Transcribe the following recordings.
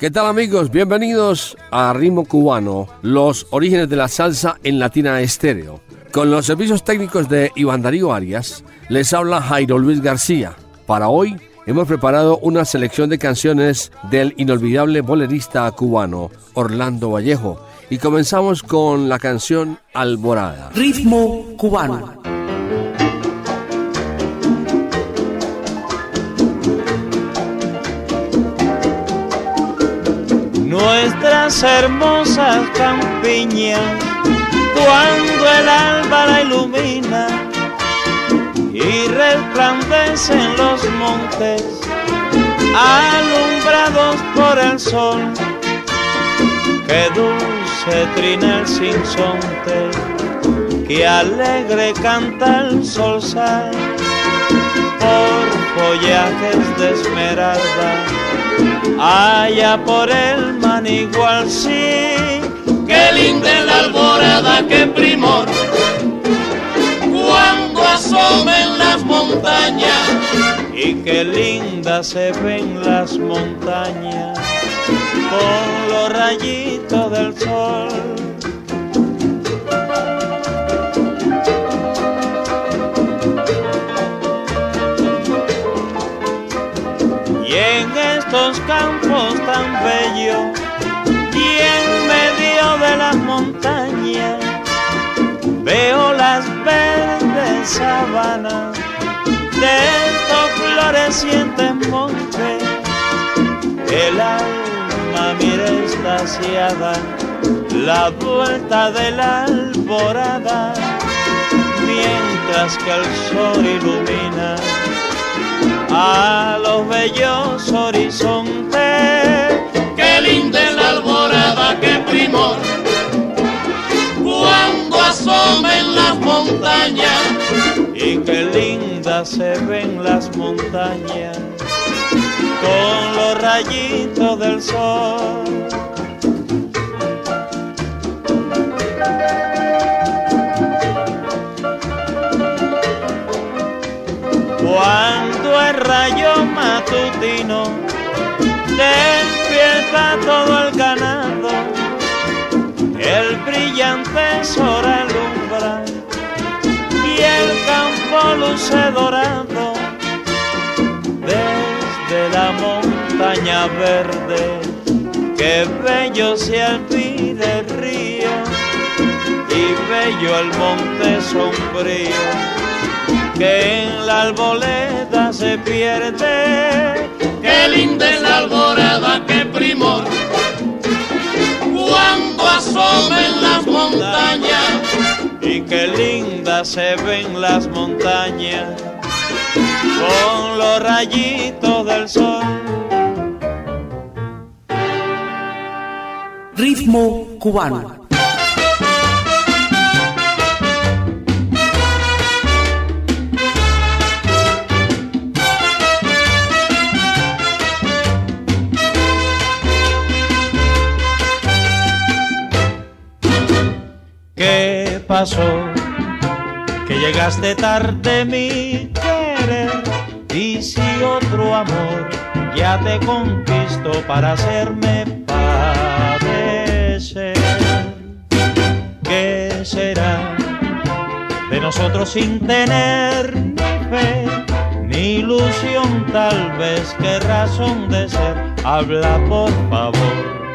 ¿Qué tal amigos? Bienvenidos a Ritmo Cubano, los orígenes de la salsa en Latina Estéreo. Con los servicios técnicos de Iván Darío Arias, les habla Jairo Luis García. Para hoy hemos preparado una selección de canciones del inolvidable bolerista cubano Orlando Vallejo y comenzamos con la canción Alborada. Ritmo cubano. Nuestras hermosas campiñas, cuando el alba la ilumina y resplandecen los montes, alumbrados por el sol, que dulce trina el sinsonte, que alegre canta el sol sal. Por follajes de esmeralda allá por el manigual sí. Qué linda la alborada, qué primor, cuando asomen las montañas. Y qué linda se ven las montañas con los rayitos del sol. Estos campos tan bellos y en medio de las montañas veo las verdes sabanas de estos florecientes montes. El alma mira estaciada la vuelta de la alborada mientras que el sol ilumina a los bellos horizontes. Qué linda la alborada, qué primor, cuando asomen las montañas. Y qué linda se ven las montañas con los rayitos del sol. Rayo matutino despierta todo el ganado, el brillante sol alumbra y el campo luce dorado desde la montaña verde. Qué bello se alpide el río y bello el monte sombrío que en la alboleda se pierde. Qué linda es la alborada, qué primor, cuando asomen las montañas. Y qué linda se ven las montañas con los rayitos del sol. Ritmo cubano. Que llegaste tarde mi querer y si otro amor ya te conquisto para hacerme padecer. ¿Qué será de nosotros sin tener ni fe? Ni ilusión tal vez, qué razón de ser, habla por favor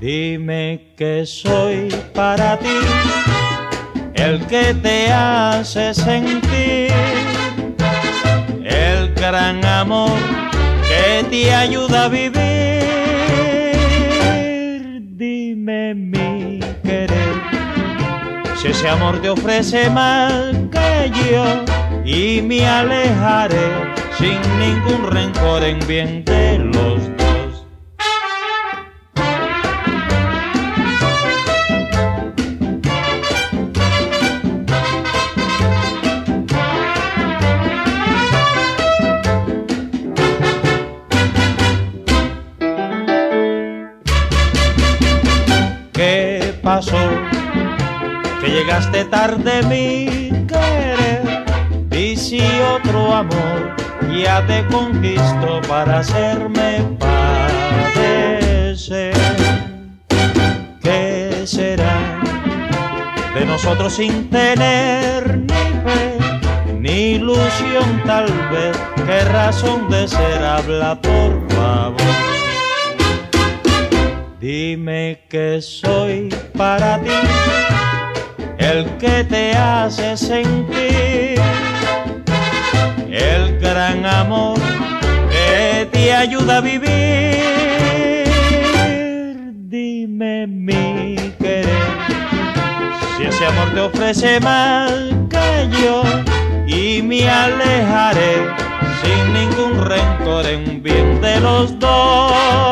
Dime que soy para ti el que te hace sentir el gran amor que te ayuda a vivir. Dime mi querer, si ese amor te ofrece más que yo y me alejaré sin ningún rencor en bien de los Que llegaste tarde mi querer y si otro amor ya te conquisto para hacerme padecer. ¿Qué será de nosotros sin tener ni fe, ni ilusión tal vez? ¿Qué razón de ser habla por favor? Dime que soy para ti el que te hace sentir el gran amor que te ayuda a vivir. Dime mi querer, si ese amor te ofrece más que yo y me alejaré sin ningún rencor en bien de los dos.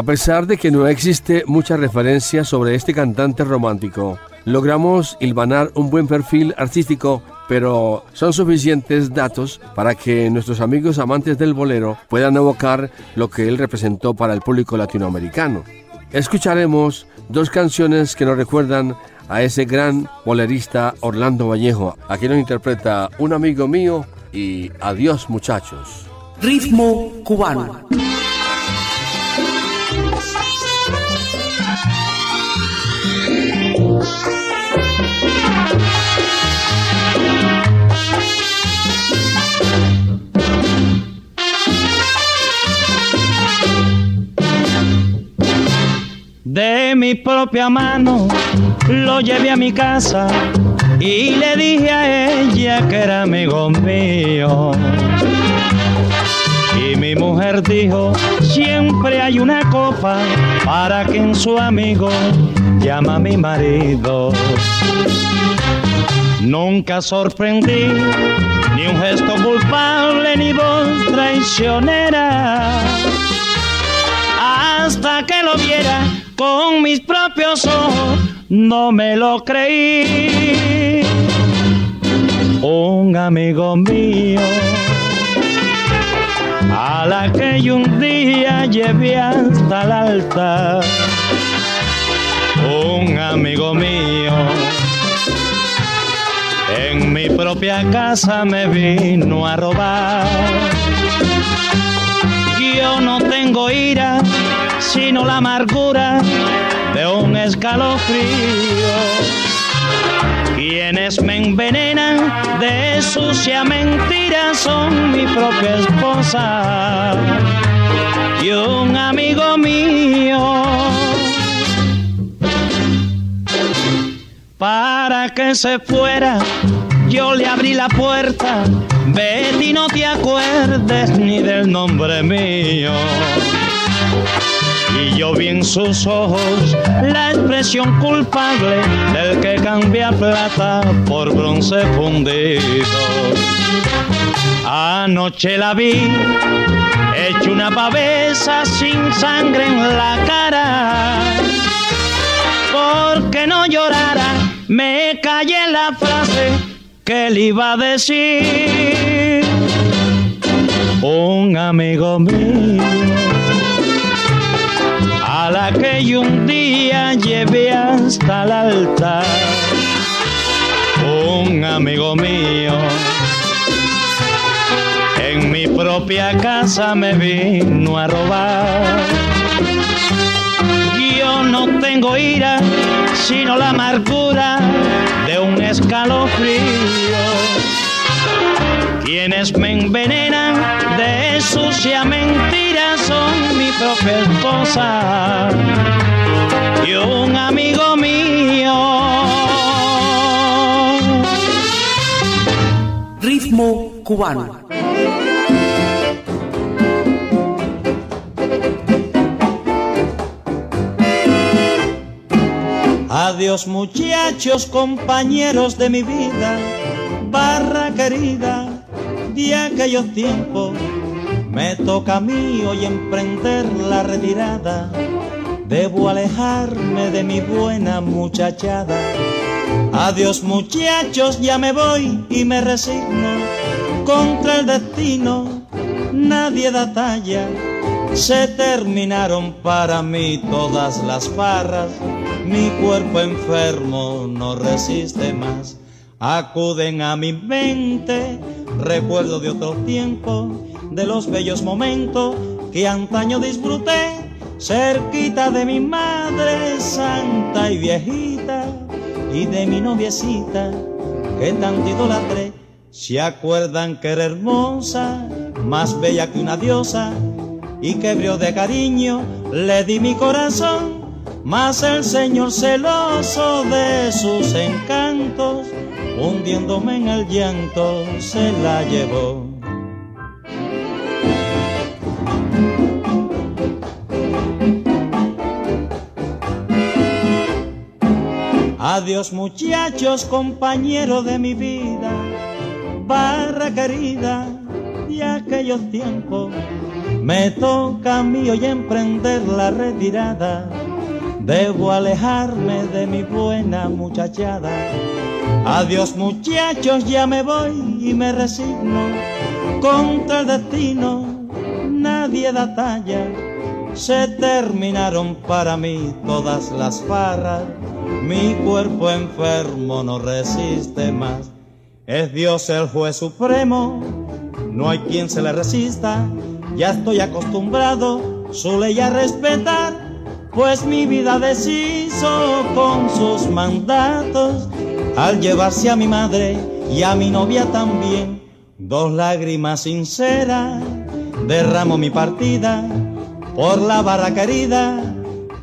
A pesar de que no existe mucha referencia sobre este cantante romántico, logramos hilvanar un buen perfil artístico, pero son suficientes datos para que nuestros amigos amantes del bolero puedan evocar lo que él representó para el público latinoamericano. Escucharemos dos canciones que nos recuerdan a ese gran bolerista Orlando Vallejo, a quien nos interpreta un amigo mío y Adiós muchachos. Ritmo cubano. De mi propia mano lo llevé a mi casa y le dije a ella que era amigo mío. Y mi mujer dijo, siempre hay una copa para quien su amigo llama a mi marido. Nunca sorprendí ni un gesto culpable ni voz traicionera. Hasta que lo viera con mis propios ojos, no me lo creí. Un amigo mío a la que yo un día llevé hasta el altar. Un amigo mío en mi propia casa me vino a robar. Yo no tengo ira, sino la amargura de un escalofrío. Quienes me envenenan de sucia mentira son mi propia esposa y un amigo mío. Para que se fuera, yo le abrí la puerta. Betty, no te acuerdes ni del nombre mío. Y yo vi en sus ojos la expresión culpable del que cambia plata por bronce fundido. Anoche la vi, hecho una pavesa sin sangre en la cara. Porque no llorara, me callé la frase que le iba a decir. Un amigo mío que un día llevé hasta el altar. Un amigo mío en mi propia casa me vino a robar. Yo no tengo ira, sino la amargura de un escalofrío. Quienes me envenenan de sucia mentira mi propia esposa y un amigo mío. Ritmo cubano. Adiós muchachos, compañeros de mi vida, barra querida de aquellos tiempos. Me toca a mí hoy emprender la retirada. Debo alejarme de mi buena muchachada. Adiós muchachos, ya me voy y me resigno contra el destino. Nadie da talla. Se terminaron para mí todas las barras. Mi cuerpo enfermo no resiste más. Acuden a mi mente recuerdo de otro tiempo, de los bellos momentos que antaño disfruté cerquita de mi madre santa y viejita y de mi noviecita que tanto idolatré. Se acuerdan que era hermosa, más bella que una diosa y que brió de cariño le di mi corazón, mas el Señor celoso de sus encantos, hundiéndome en el llanto, se la llevó. Adiós muchachos, compañeros de mi vida, barra querida de aquellos tiempos. Me toca a mí hoy emprender la retirada. Debo alejarme de mi buena muchachada. Adiós muchachos, ya me voy y me resigno. Contra el destino, nadie da talla. Se terminaron para mí todas las farras mi cuerpo enfermo no resiste más. Es Dios el juez supremo, no hay quien se le resista. Ya estoy acostumbrado su ley a respetar, pues mi vida deshizo con sus mandatos al llevarse a mi madre y a mi novia también. Dos lágrimas sinceras derramo mi partida por la barra querida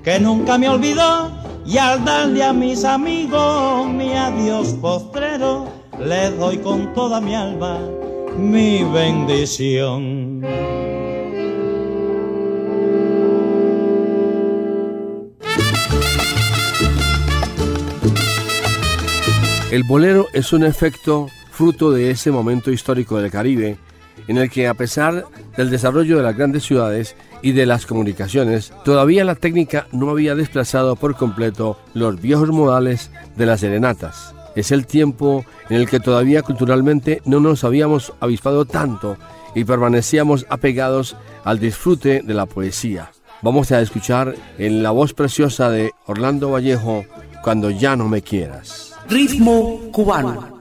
que nunca me olvidó y al darle a mis amigos mi adiós postrero, les doy con toda mi alma mi bendición. El bolero es un efecto fruto de ese momento histórico del Caribe en el que a pesar del desarrollo de las grandes ciudades y de las comunicaciones, todavía la técnica no había desplazado por completo los viejos modales de las serenatas. Es el tiempo en el que todavía culturalmente no nos habíamos avispado tanto y permanecíamos apegados al disfrute de la poesía. Vamos a escuchar en la voz preciosa de Orlando Vallejo, Cuando ya no me quieras. Ritmo cubano.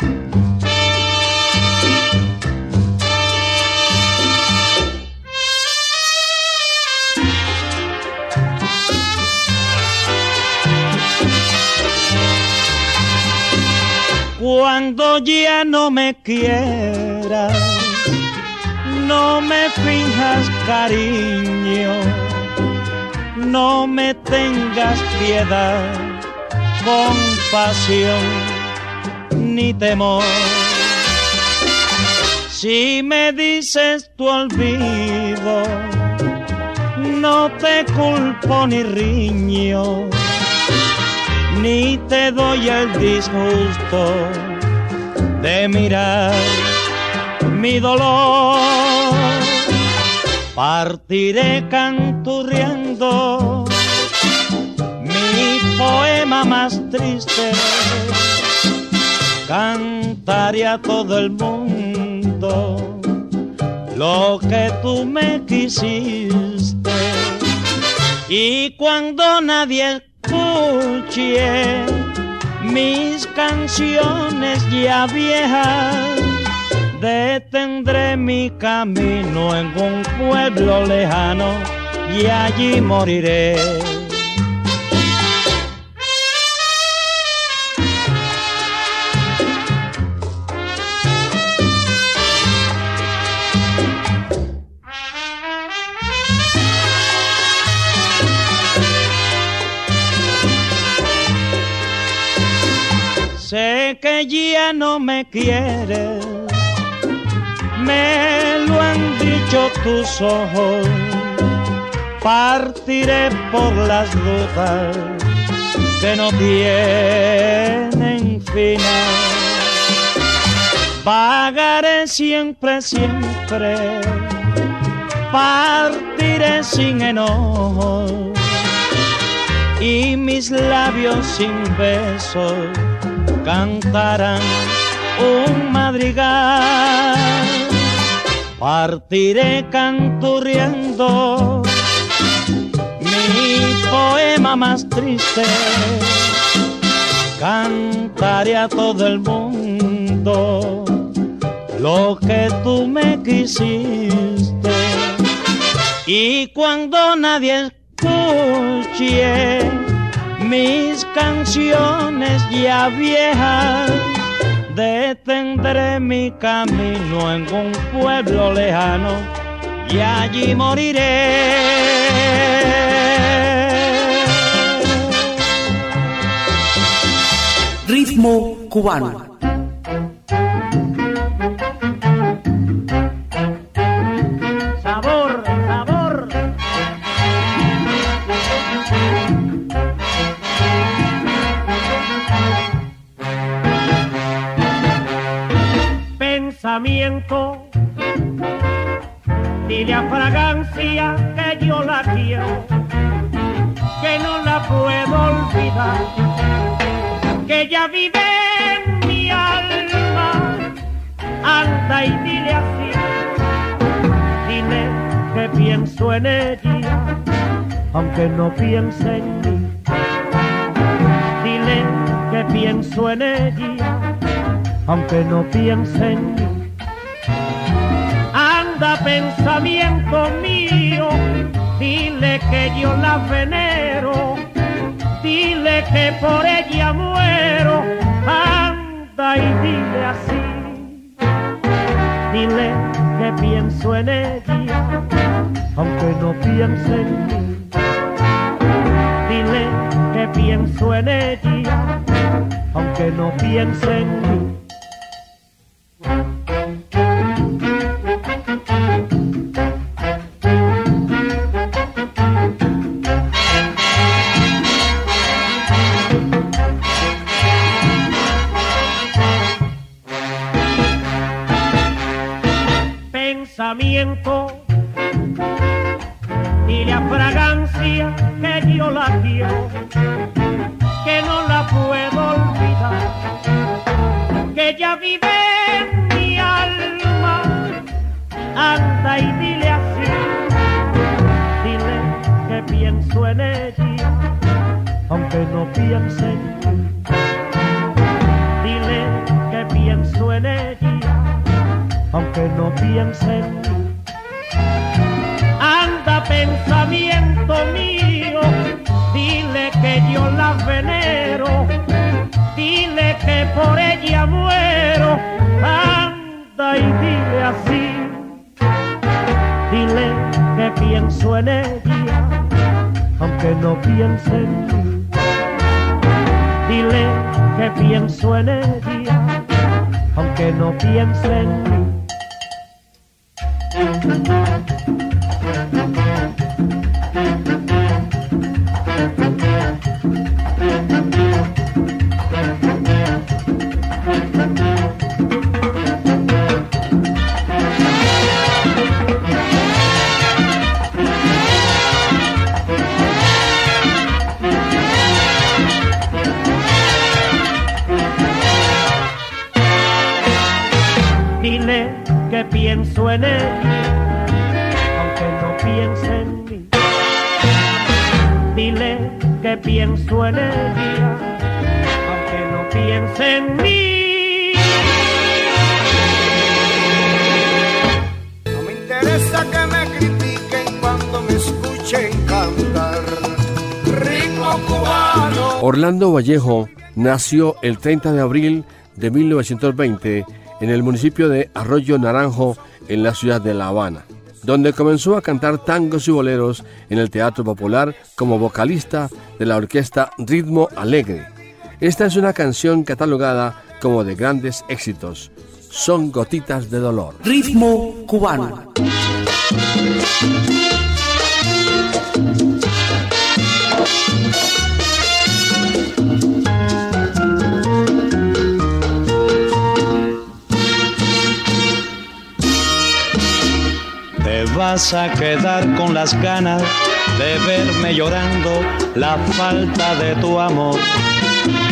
Cuando ya no me quieras, no me finjas cariño, no me tengas piedad, compasión ni temor. Si me dices tu olvido, no te culpo ni riño ni te doy el disgusto de mirar mi dolor. Partiré canturreando mi poema más triste, cantaré a todo el mundo lo que tú me quisiste. Y cuando nadie escuché mis canciones ya viejas. Detendré mi camino en un pueblo lejano y allí moriré. Que ya no me quieres, me lo han dicho tus ojos, partiré por las dudas que no tienen final. Pagaré siempre, siempre, partiré sin enojo. Y mis labios sin besos cantarán un madrigal. Partiré canturriendo mi poema más triste. Cantaré a todo el mundo lo que tú me quisiste. Y cuando nadie escuche mis canciones ya viejas, detendré mi camino en un pueblo lejano y allí moriré. Ritmo cubano. Y la fragancia que yo la quiero, que no la puedo olvidar, que ella vive en mi alma, anda y dile así, dile que pienso en ella, aunque no piense en mí, dile que pienso en ella aunque no piense en mí. Anda pensamiento mío, dile que yo la venero, dile que por ella muero, anda y dile así, dile que pienso en ella, aunque no piense en mí. Dile que pienso en ella, aunque no piense en mí. Por ella muero, anda y dile así, dile que pienso en ella, aunque no piense en mí. Dile que pienso en ella, aunque no piense en mí. Pienso en ella, aunque no piense en mí. No me interesa que me critiquen cuando me escuchen cantar. Ritmo cubano. Orlando Vallejo nació el 30 de abril de 1920 en el municipio de Arroyo Naranjo, en la ciudad de La Habana, donde comenzó a cantar tangos y boleros en el Teatro Popular como vocalista de la orquesta Ritmo Alegre. Esta es una canción catalogada como de grandes éxitos. Son gotitas de dolor. Ritmo cubano. Vas a quedar con las ganas de verme llorando la falta de tu amor.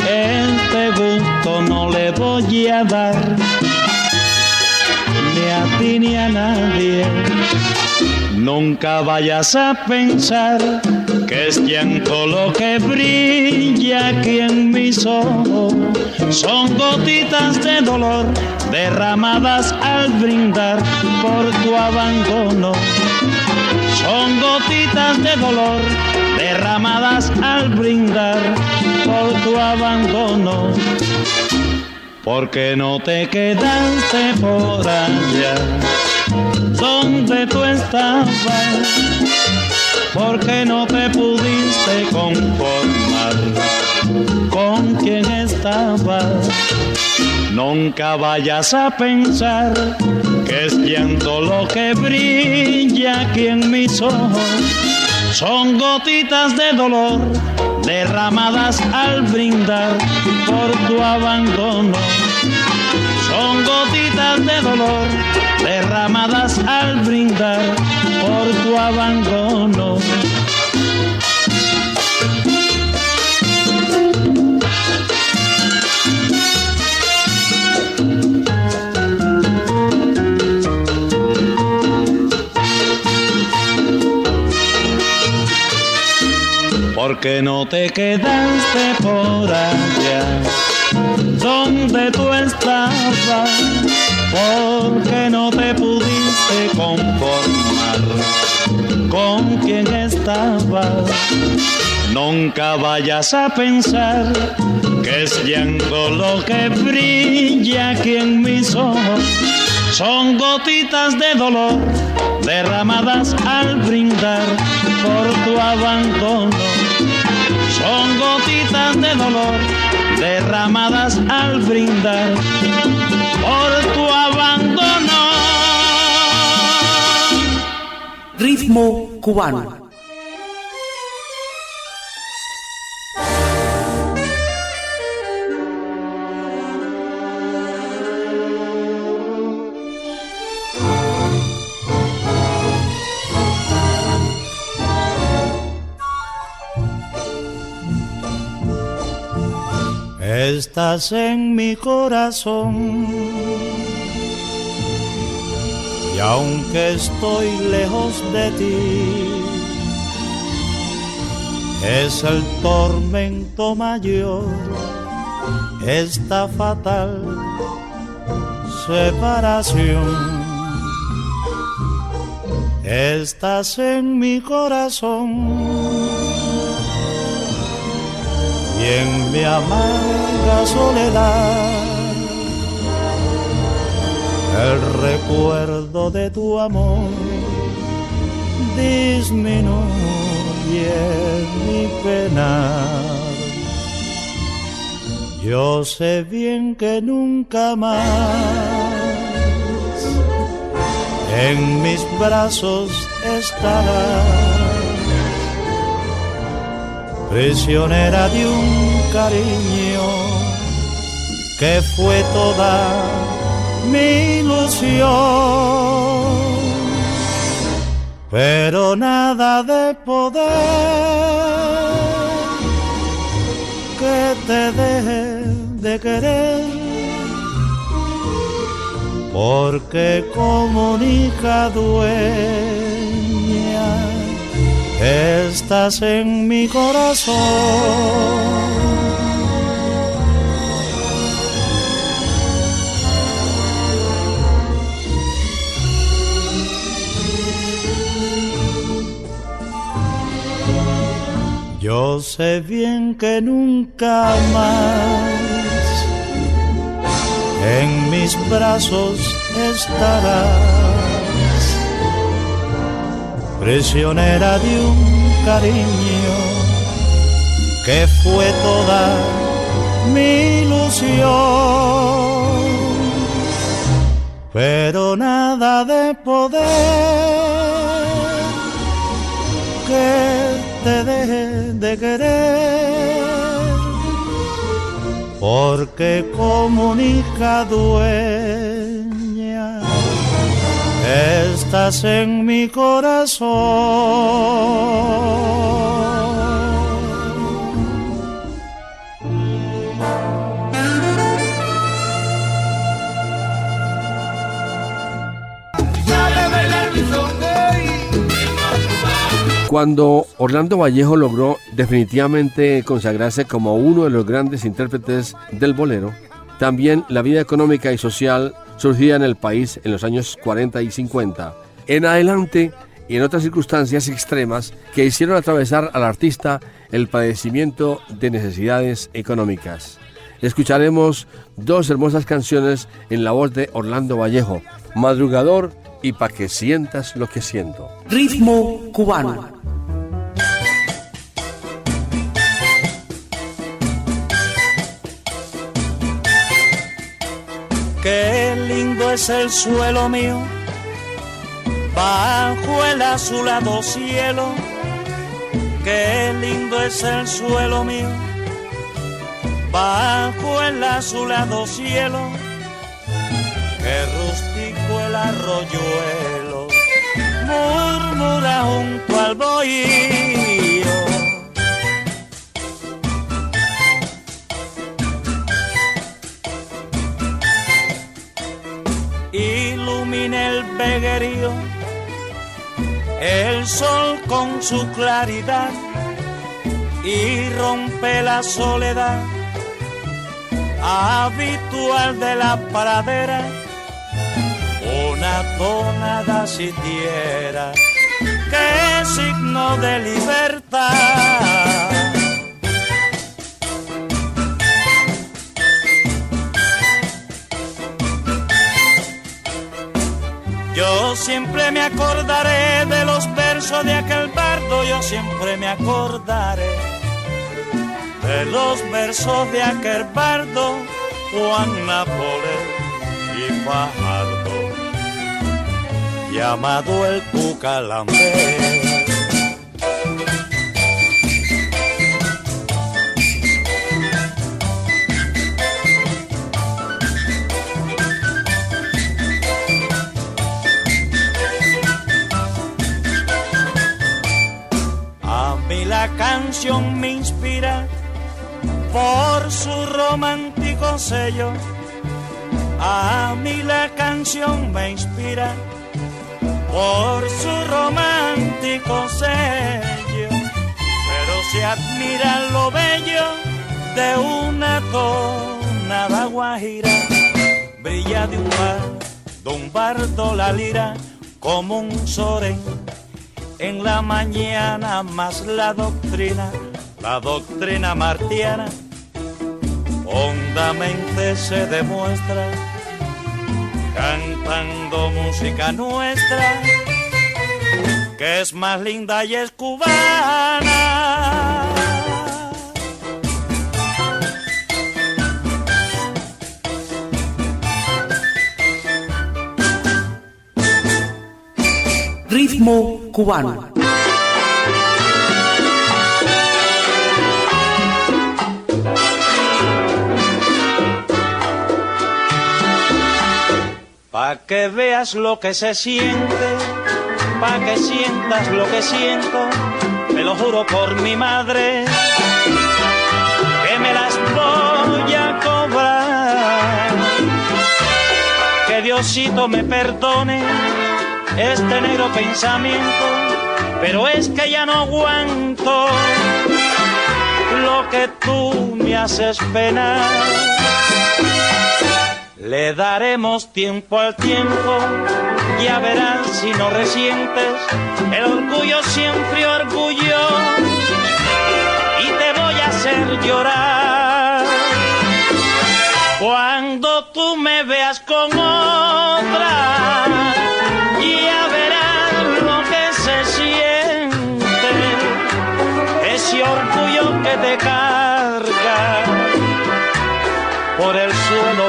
Este gusto no le voy a dar ni a ti ni a nadie. Nunca vayas a pensar que es llanto lo que brilla aquí en mis ojos. Son gotitas de dolor derramadas al brindar por tu abandono. Son gotitas de dolor derramadas al brindar por tu abandono. Porque no te quedaste por allá donde tú estabas, porque no te pudiste conformar con quien estabas. Nunca vayas a pensar que es llanto lo que brilla aquí en mis ojos. Son gotitas de dolor derramadas al brindar por tu abandono. Son gotitas de dolor derramadas al brindar por tu abandono. Porque no te quedaste por allá donde tú estabas porque no te pudiste conformar con quien estabas. Nunca vayas a pensar que es llanto lo que brilla aquí en mis ojos. Son gotitas de dolor derramadas al brindar por tu abandono. Son gotitas de dolor derramadas al brindar Ritmo cubano. Estás en mi corazón. Aunque estoy lejos de ti, es el tormento mayor, esta fatal separación. Estás en mi corazón y en mi amarga soledad el recuerdo de tu amor disminuye mi pena. Yo sé bien que nunca más en mis brazos estarás prisionera de un cariño que fue toda mi ilusión. Pero nada de poder que te deje de querer, porque comunica duele estás en mi corazón. Yo sé bien que nunca más en mis brazos estarás prisionera de un cariño que fue toda mi ilusión. Pero nada de poder que te deje de querer, porque comunica dueña estás en mi corazón. Cuando Orlando Vallejo logró definitivamente consagrarse como uno de los grandes intérpretes del bolero, también la vida económica y social surgía en el país en los años 40 y 50. En adelante y en otras circunstancias extremas que hicieron atravesar al artista el padecimiento de necesidades económicas. Escucharemos dos hermosas canciones en la voz de Orlando Vallejo, Madrugador y Pa' que sientas lo que siento. Ritmo cubano. Qué lindo es el suelo mío, bajo el azulado cielo. Qué lindo es el suelo mío, bajo el azulado cielo. Qué rústico el arroyuelo, murmura junto al bohío. ilumina el veguerío, el sol con su claridad y rompe la soledad habitual de la pradera, una tonada siquiera que es signo de libertad. Yo siempre me acordaré de los versos de aquel bardo, yo siempre me acordaré de los versos de aquel bardo, Juan Nápoles y Fajardo, llamado el la canción me inspira por su romántico sello. A mí la canción me inspira por su romántico sello. Pero se admira lo bello de una tonada guajira. Brilla de un bar, un bardo la lira como un soren en la mañana más la doctrina, la doctrina martiana, hondamente se demuestra, cantando música nuestra, que es más linda y es cubana. Ritmo cubano. Pa' que veas lo que se siente, pa' que sientas lo que siento, te lo juro por mi madre, que me las voy a cobrar. Que Diosito me perdone este negro pensamiento, pero es que ya no aguanto lo que tú me haces penar. Le daremos tiempo al tiempo, ya verás si no resientes el orgullo siempre orgullo y te voy a hacer llorar. Cuando tú me veas con otra,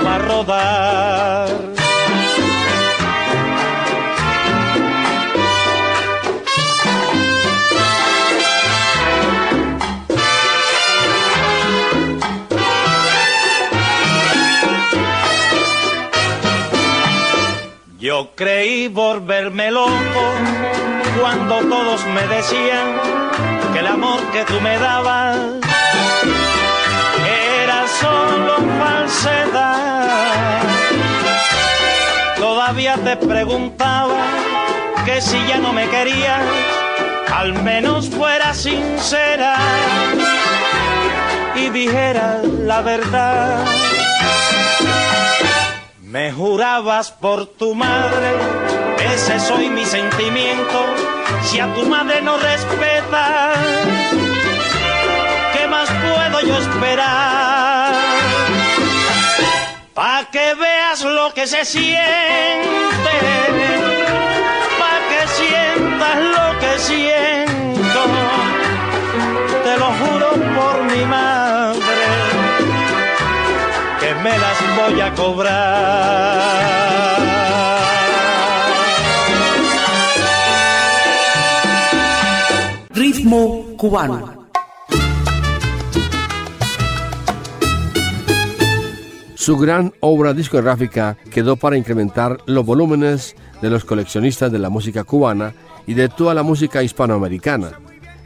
va a rodar. Yo creí volverme loco cuando todos me decían que el amor que tú me dabas solo falsedad. Todavía te preguntaba que si ya no me querías, al menos fuera sincera y dijera la verdad. Me jurabas por tu madre, ese soy mi sentimiento. Si a tu madre no respetas, ¿qué más puedo yo esperar? Que veas lo que se siente, pa' que sientas lo que siento. Te lo juro por mi madre que me las voy a cobrar. Ritmo cubano. Su gran obra discográfica quedó para incrementar los volúmenes de los coleccionistas de la música cubana y de toda la música hispanoamericana,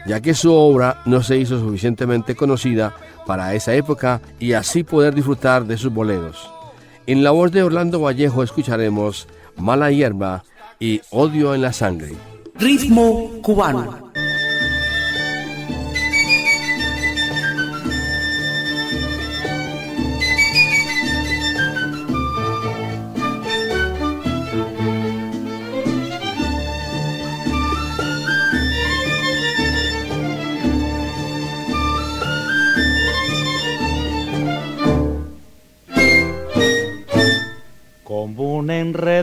ya que su obra no se hizo suficientemente conocida para esa época y así poder disfrutar de sus boleros. En la voz de Orlando Vallejo escucharemos Mala Hierba y Odio en la Sangre. Ritmo cubano.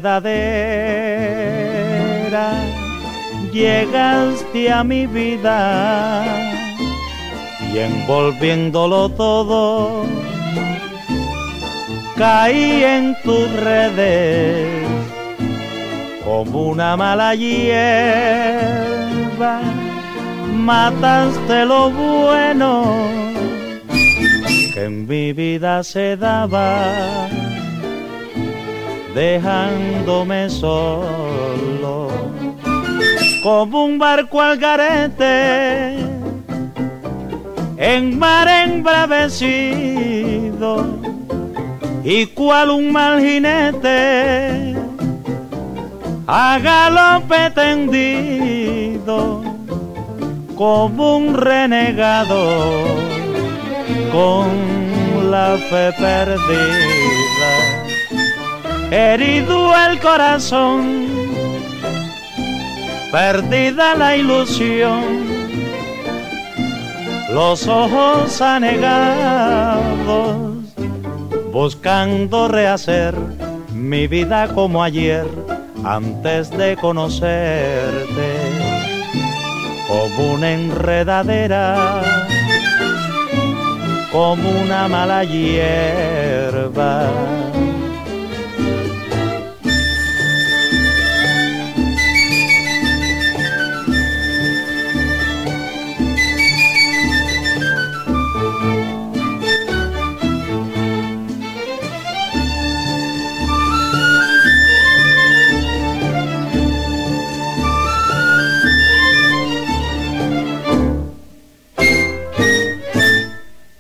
Enredadera llegaste a mi vida y envolviéndolo todo caí en tus redes como una mala hierba. Mataste lo bueno que en mi vida se daba dejándome solo como un barco al garete en mar embravecido y cual un mal jinete a galope tendido como un renegado con la fe perdida herido el corazón, perdida la ilusión, los ojos anegados, buscando rehacer mi vida como ayer, antes de conocerte, como una enredadera, como una mala hierba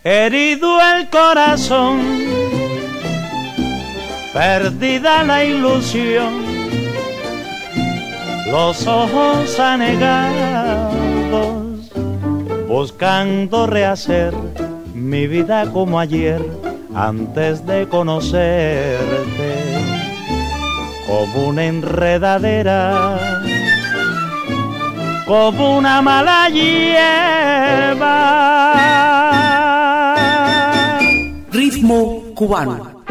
herido el corazón, perdida la ilusión, los ojos anegados, buscando rehacer mi vida como ayer, antes de conocerte, como una enredadera como una mala hierba. Cubano.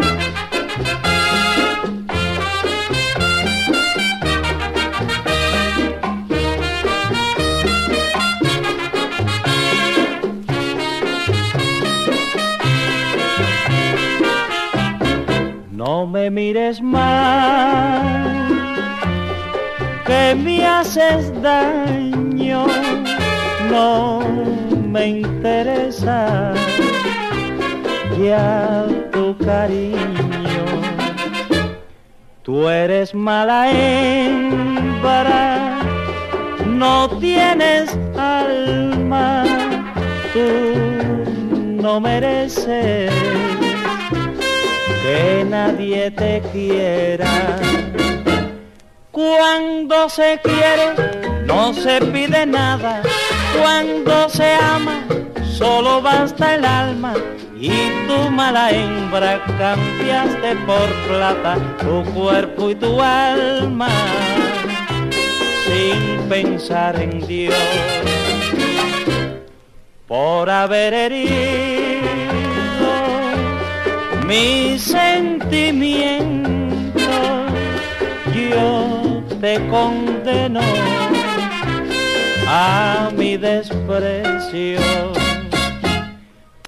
No me mires más, que me haces daño, no me interesa ya tu cariño. Tú eres mala hembra, no tienes alma, tú no mereces que nadie te quiera. Cuando se quiere, no se pide nada. Cuando se ama, solo basta el alma y tu mala hembra cambiaste por plata tu cuerpo y tu alma sin pensar en Dios. Por haber herido mis sentimientos yo te condeno a mi desprecio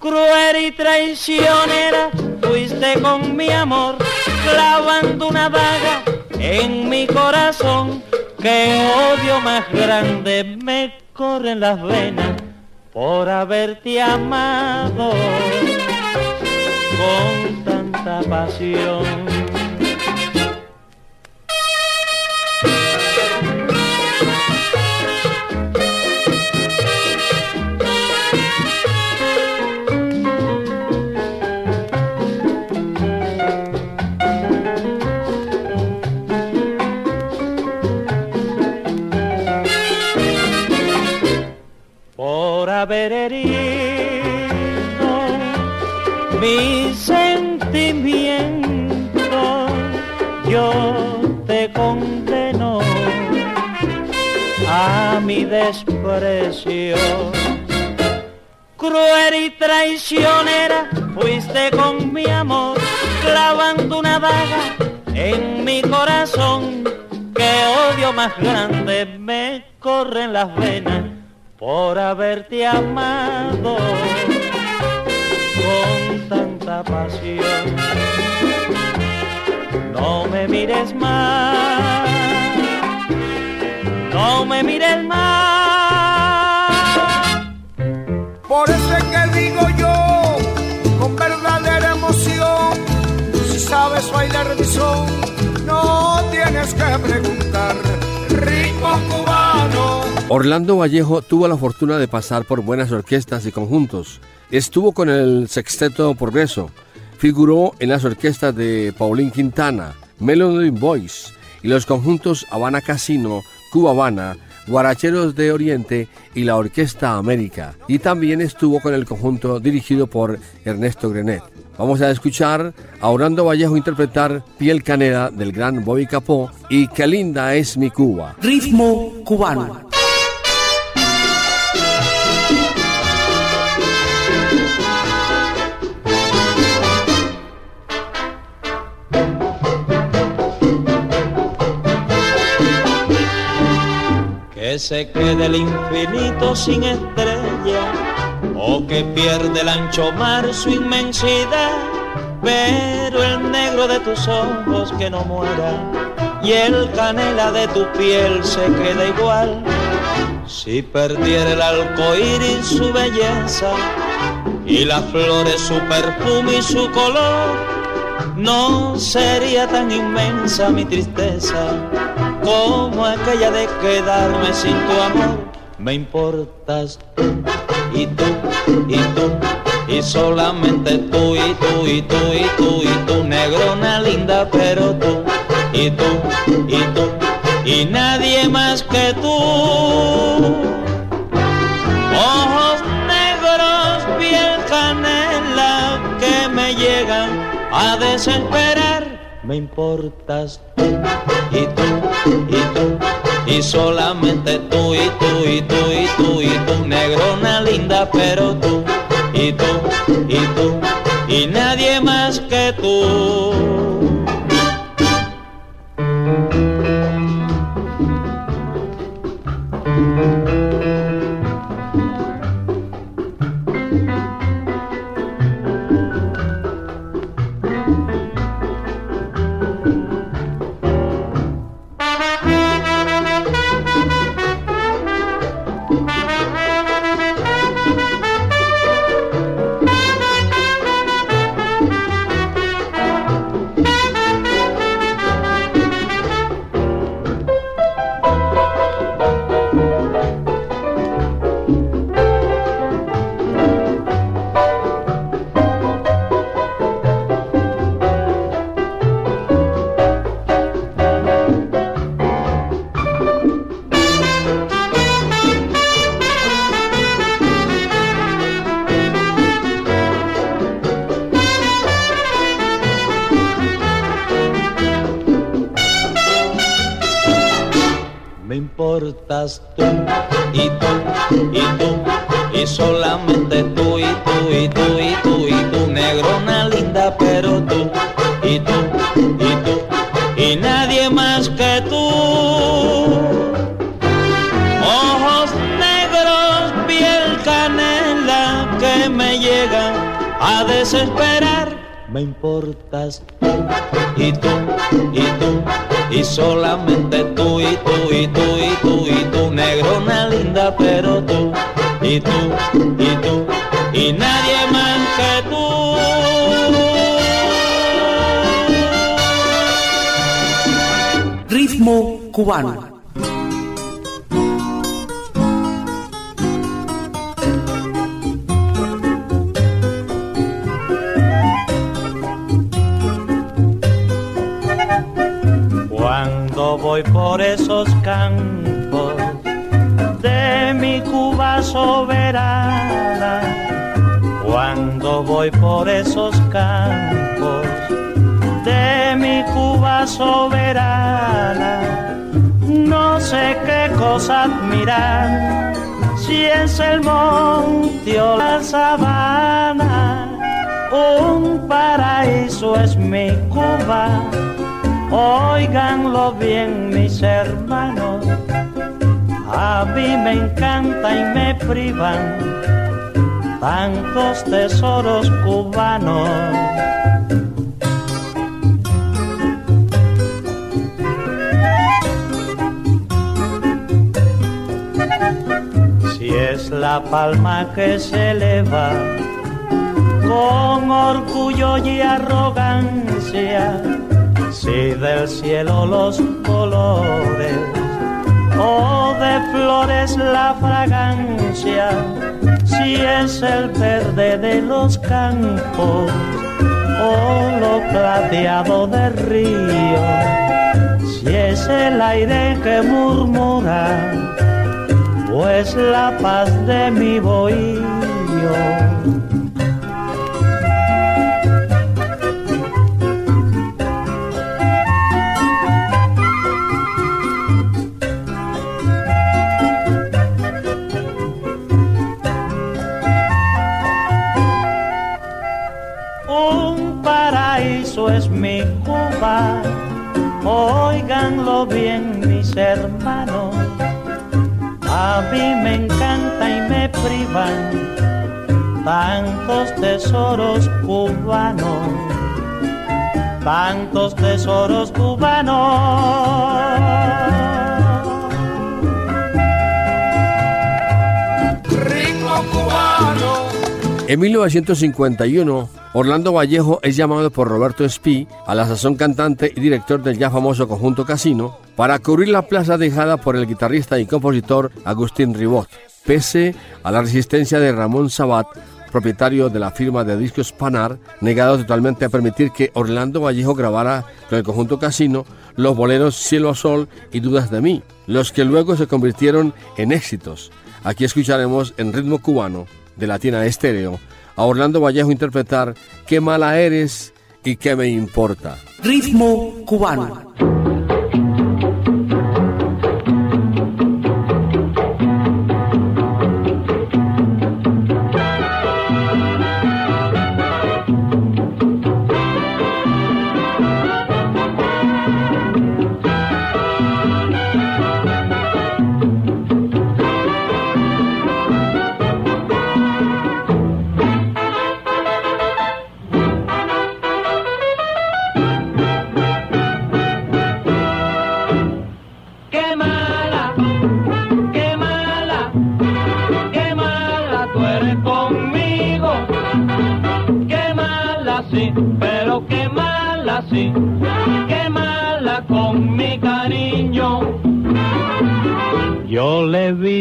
cruel y traicionera, fuiste con mi amor, clavando una daga en mi corazón, que odio más grande me corre en las venas por haberte amado con tanta pasión. Odio Orlando Vallejo tuvo la fortuna de pasar por buenas orquestas y conjuntos. Estuvo con el Sexteto Progreso, figuró en las orquestas de Paulín Quintana, Melody Boys y los conjuntos Habana Casino, Cuba Habana, Guaracheros de Oriente y la Orquesta América. Y también estuvo con el conjunto dirigido por Ernesto Grenet. Vamos a escuchar a Orlando Vallejo interpretar Piel Canera del gran Bobby Capó y Qué linda es mi Cuba. Ritmo cubano. Se quede el infinito sin estrella o que pierde el ancho mar su inmensidad, pero el negro de tus ojos que no muera y el canela de tu piel se queda igual. Si perdiera el arcoíris su belleza y las flores su perfume y su color, no sería tan inmensa mi tristeza como aquella de quedarme sin tu amor. Me importas tú y tú y tú y solamente tú y tú y tú y tú y tú, negrona linda, pero tú y tú y tú y nadie más que tú. Ojos negros, piel canela que me llegan a desesperar. Me importas tú y tú y tú y solamente tú y tú y tú y tú y tú negrona linda pero tú y tú y tú y nadie más que tú y tú y tú y solamente tú y tú y tú y tú y tú negrona linda pero tú. Y tú y tú y nadie más que tú. Ritmo cubano. Si es el monte o la sabana, un paraíso es mi Cuba. Óiganlo bien mis hermanos, a mí me encanta y me privan tantos tesoros cubanos. La palma que se eleva con orgullo y arrogancia, si del cielo los colores o de flores la fragancia, si es el verde de los campos o lo plateado del río, si es el aire que murmura, pues la paz de mi bohío. Un paraíso es mi Cuba, óiganlo bien mis hermanos, a mí me encanta y me privan tantos tesoros cubanos, tantos tesoros cubanos. En 1951, Orlando Vallejo es llamado por Roberto Espí, a la sazón cantante y director del ya famoso conjunto Casino, para cubrir la plaza dejada por el guitarrista y compositor Agustín Ribot, pese a la resistencia de Ramón Sabat, propietario de la firma de discos Panar, negado totalmente a permitir que Orlando Vallejo grabara con el conjunto Casino los boleros Cielo a Sol y Dudas de mí, los que luego se convirtieron en éxitos. Aquí escucharemos en ritmo cubano de Latina Estéreo a Orlando Vallejo interpretar Qué mala eres y qué me importa. Ritmo cubano.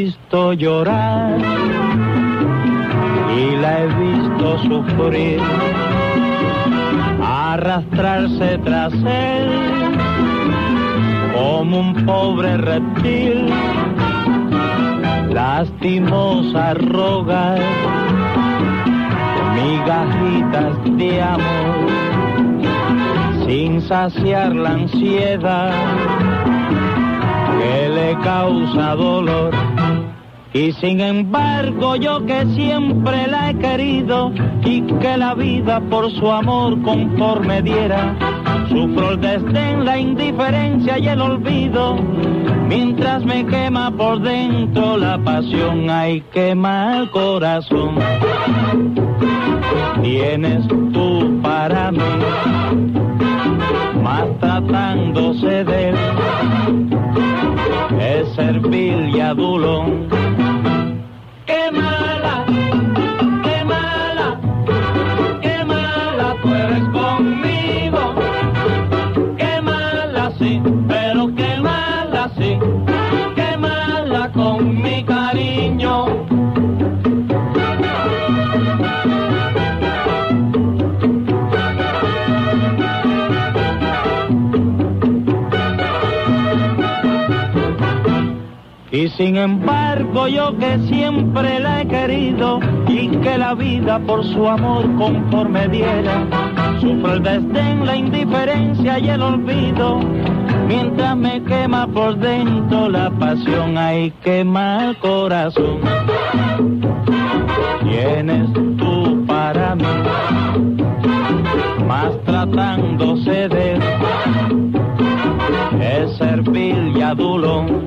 Visto llorar y la he visto sufrir, arrastrarse tras él como un pobre reptil, lastimosa rogar migajitas de amor, sin saciar la ansiedad que le causa dolor. Y sin embargo yo que siempre la he querido y que la vida por su amor conforme diera, sufro el desdén, la indiferencia y el olvido, mientras me quema por dentro la pasión, hay quema el corazón. Tienes tú para mí, más tratándose de él, es servil y adulón Y sin embargo yo que siempre la he querido y que la vida por su amor conforme diera, sufro el desdén, la indiferencia y el olvido, mientras me quema por dentro la pasión, hay quema el corazón. Tienes tú para mí, más tratándose de es servil y adulón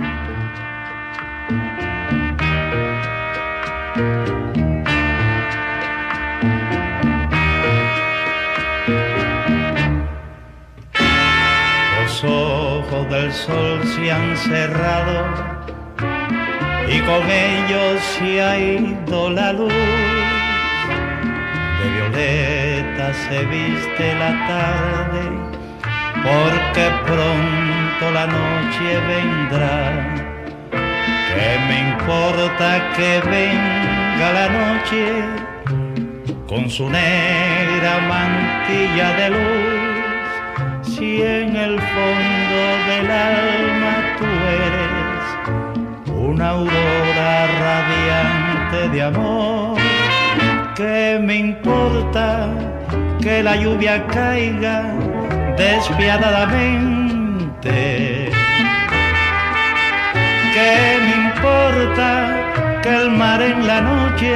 se han cerrado y con ellos se ha ido la luz. De violeta se viste la tarde porque pronto la noche vendrá. ¿Qué me importa que venga la noche con su negra mantilla de luz? Si en el fondo del alma tú eres una aurora radiante de amor. ¿Qué me importa que la lluvia caiga despiadadamente? ¿Qué me importa que el mar en la noche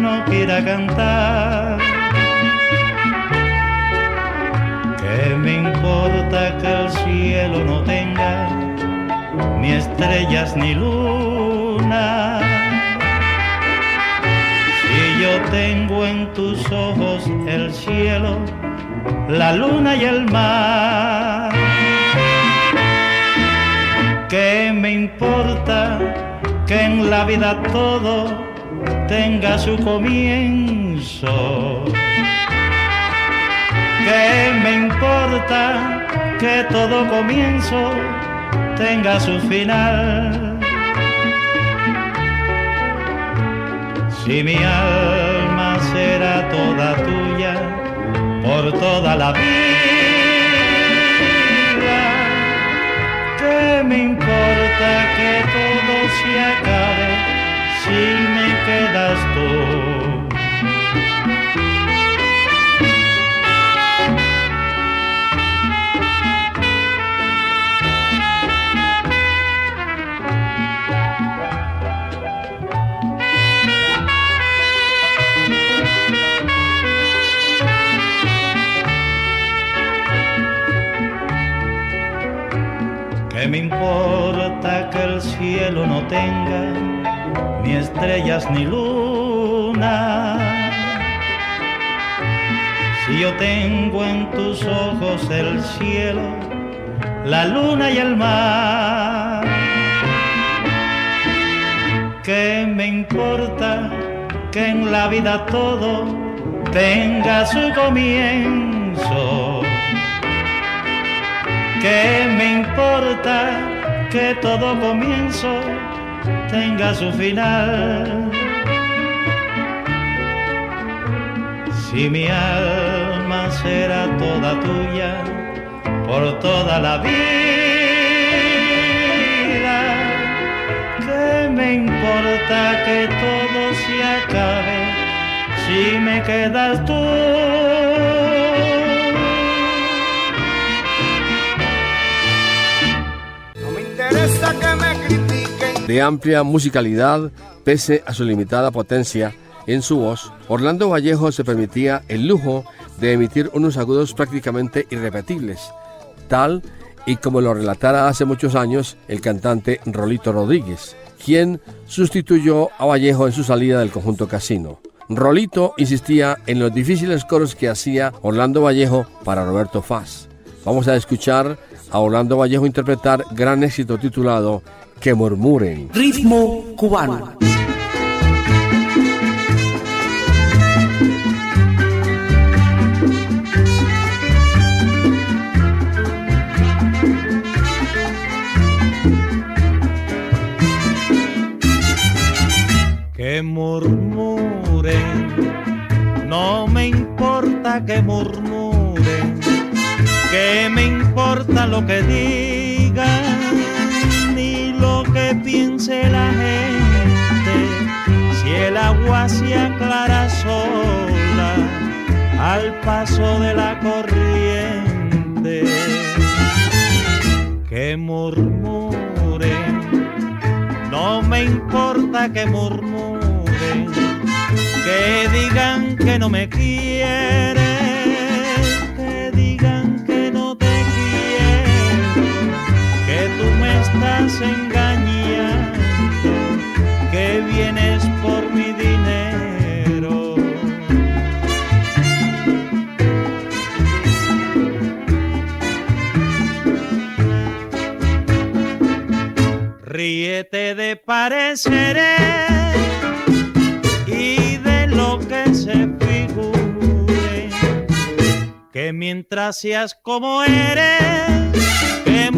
no quiera cantar? ¿Qué me importa que el cielo no tenga ni estrellas ni luna? Si yo tengo en tus ojos el cielo, la luna y el mar. ¿Qué me importa que en la vida todo tenga su comienzo? ¿Qué me importa que todo comienzo tenga su final? Si mi alma será toda tuya por toda la vida, ¿qué me importa que todo se acabe si me quedas tú? Importa que el cielo no tenga ni estrellas ni luna? Si yo tengo en tus ojos el cielo, la luna y el mar. ¿Qué me importa que en la vida todo tenga su comienzo? ¿Qué me importa que todo comienzo tenga su final? Si mi alma será toda tuya por toda la vida, ¿qué me importa que todo se acabe si me quedas tú? De amplia musicalidad, pese a su limitada potencia en su voz, Orlando Vallejo se permitía el lujo de emitir unos agudos prácticamente irrepetibles, tal y como lo relatara hace muchos años el cantante Rolito Rodríguez, quien sustituyó a Vallejo en su salida del conjunto Casino. Rolito insistía en los difíciles coros que hacía Orlando Vallejo para Roberto Faz. Vamos a escuchar a Orlando Vallejo interpretar gran éxito titulado Que murmuren. Ritmo cubano. Que murmuren, no me importa que murmuren ¿Qué me importa lo que digan ni lo que piense la gente? Si el agua se aclara sola al paso de la corriente, que murmuren, no me importa que murmuren, que digan que no me quieren estás engañando, que vienes por mi dinero. Ríete de pareceres y de lo que se figure, que mientras seas como eres, que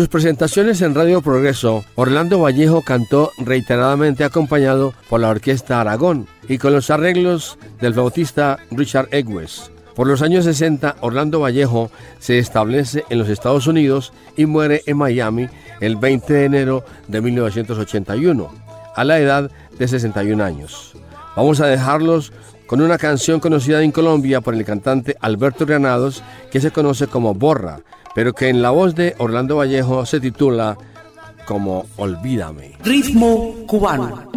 sus presentaciones en Radio Progreso, Orlando Vallejo cantó reiteradamente acompañado por la Orquesta Aragón y con los arreglos del flautista Richard Egwes. Por los años 60, Orlando Vallejo se establece en los Estados Unidos y muere en Miami el 20 de enero de 1981, a la edad de 61 años. Vamos a dejarlos con una canción conocida en Colombia por el cantante Alberto Granados, que se conoce como Borra, pero que en la voz de Orlando Vallejo se titula como Olvídame. Ritmo cubano.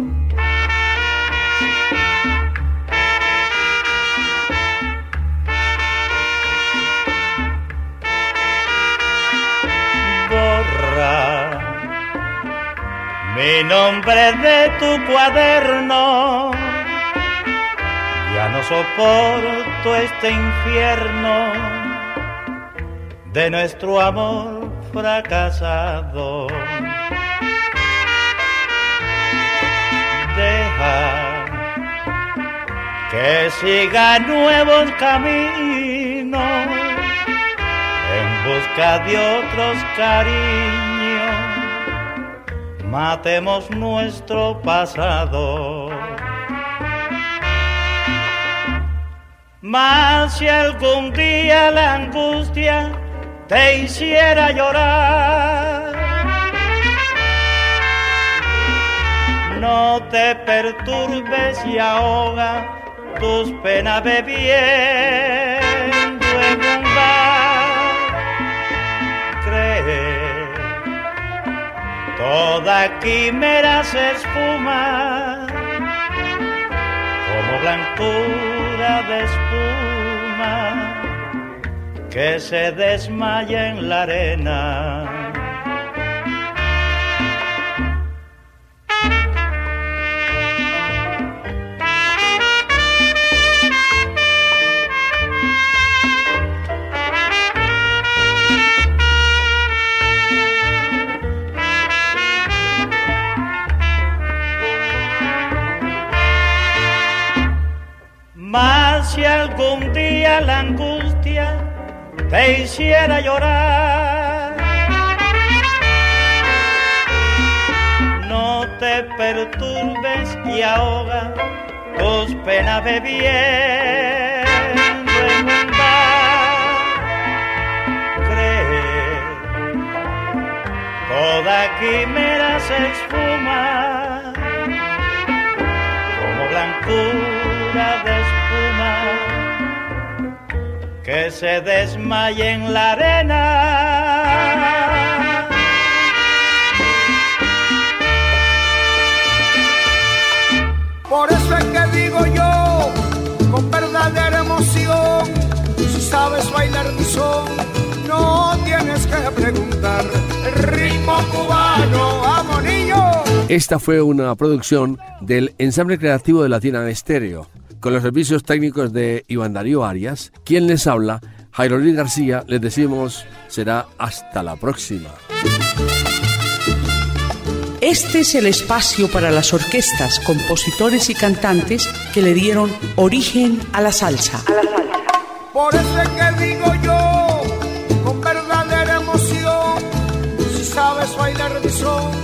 mi nombre de tu cuaderno. Ya no soporto este infierno de nuestro amor fracasado. Deja que siga nuevos caminos en busca de otros cariños matemos nuestro pasado. Mas si algún día la angustia te hiciera llorar, no te perturbes y ahoga tus penas bebiendo en un bar. Cree, toda quimera se espuma como blancura de espuma que se desmaya en la arena. Mas si algún día la angustia te hiciera llorar, no te perturbes y ahoga tus penas bebiendo en un bar. Cree, toda quimera se esfuma como blancura que se desmaye en la arena. Por eso es que digo yo, con verdadera emoción, si sabes bailar mi son, no tienes que preguntar. El ritmo cubano, vamos niño. Esta fue una producción del ensamble creativo de Latina Estéreo, con los servicios técnicos de Iván Darío Arias. Quien les habla, Jairo Luis García, les decimos será hasta la próxima. Este es el espacio para las orquestas, compositores y cantantes que le dieron origen a la salsa. Por eso es que digo yo, con verdadera emoción, si sabes bailar mi son,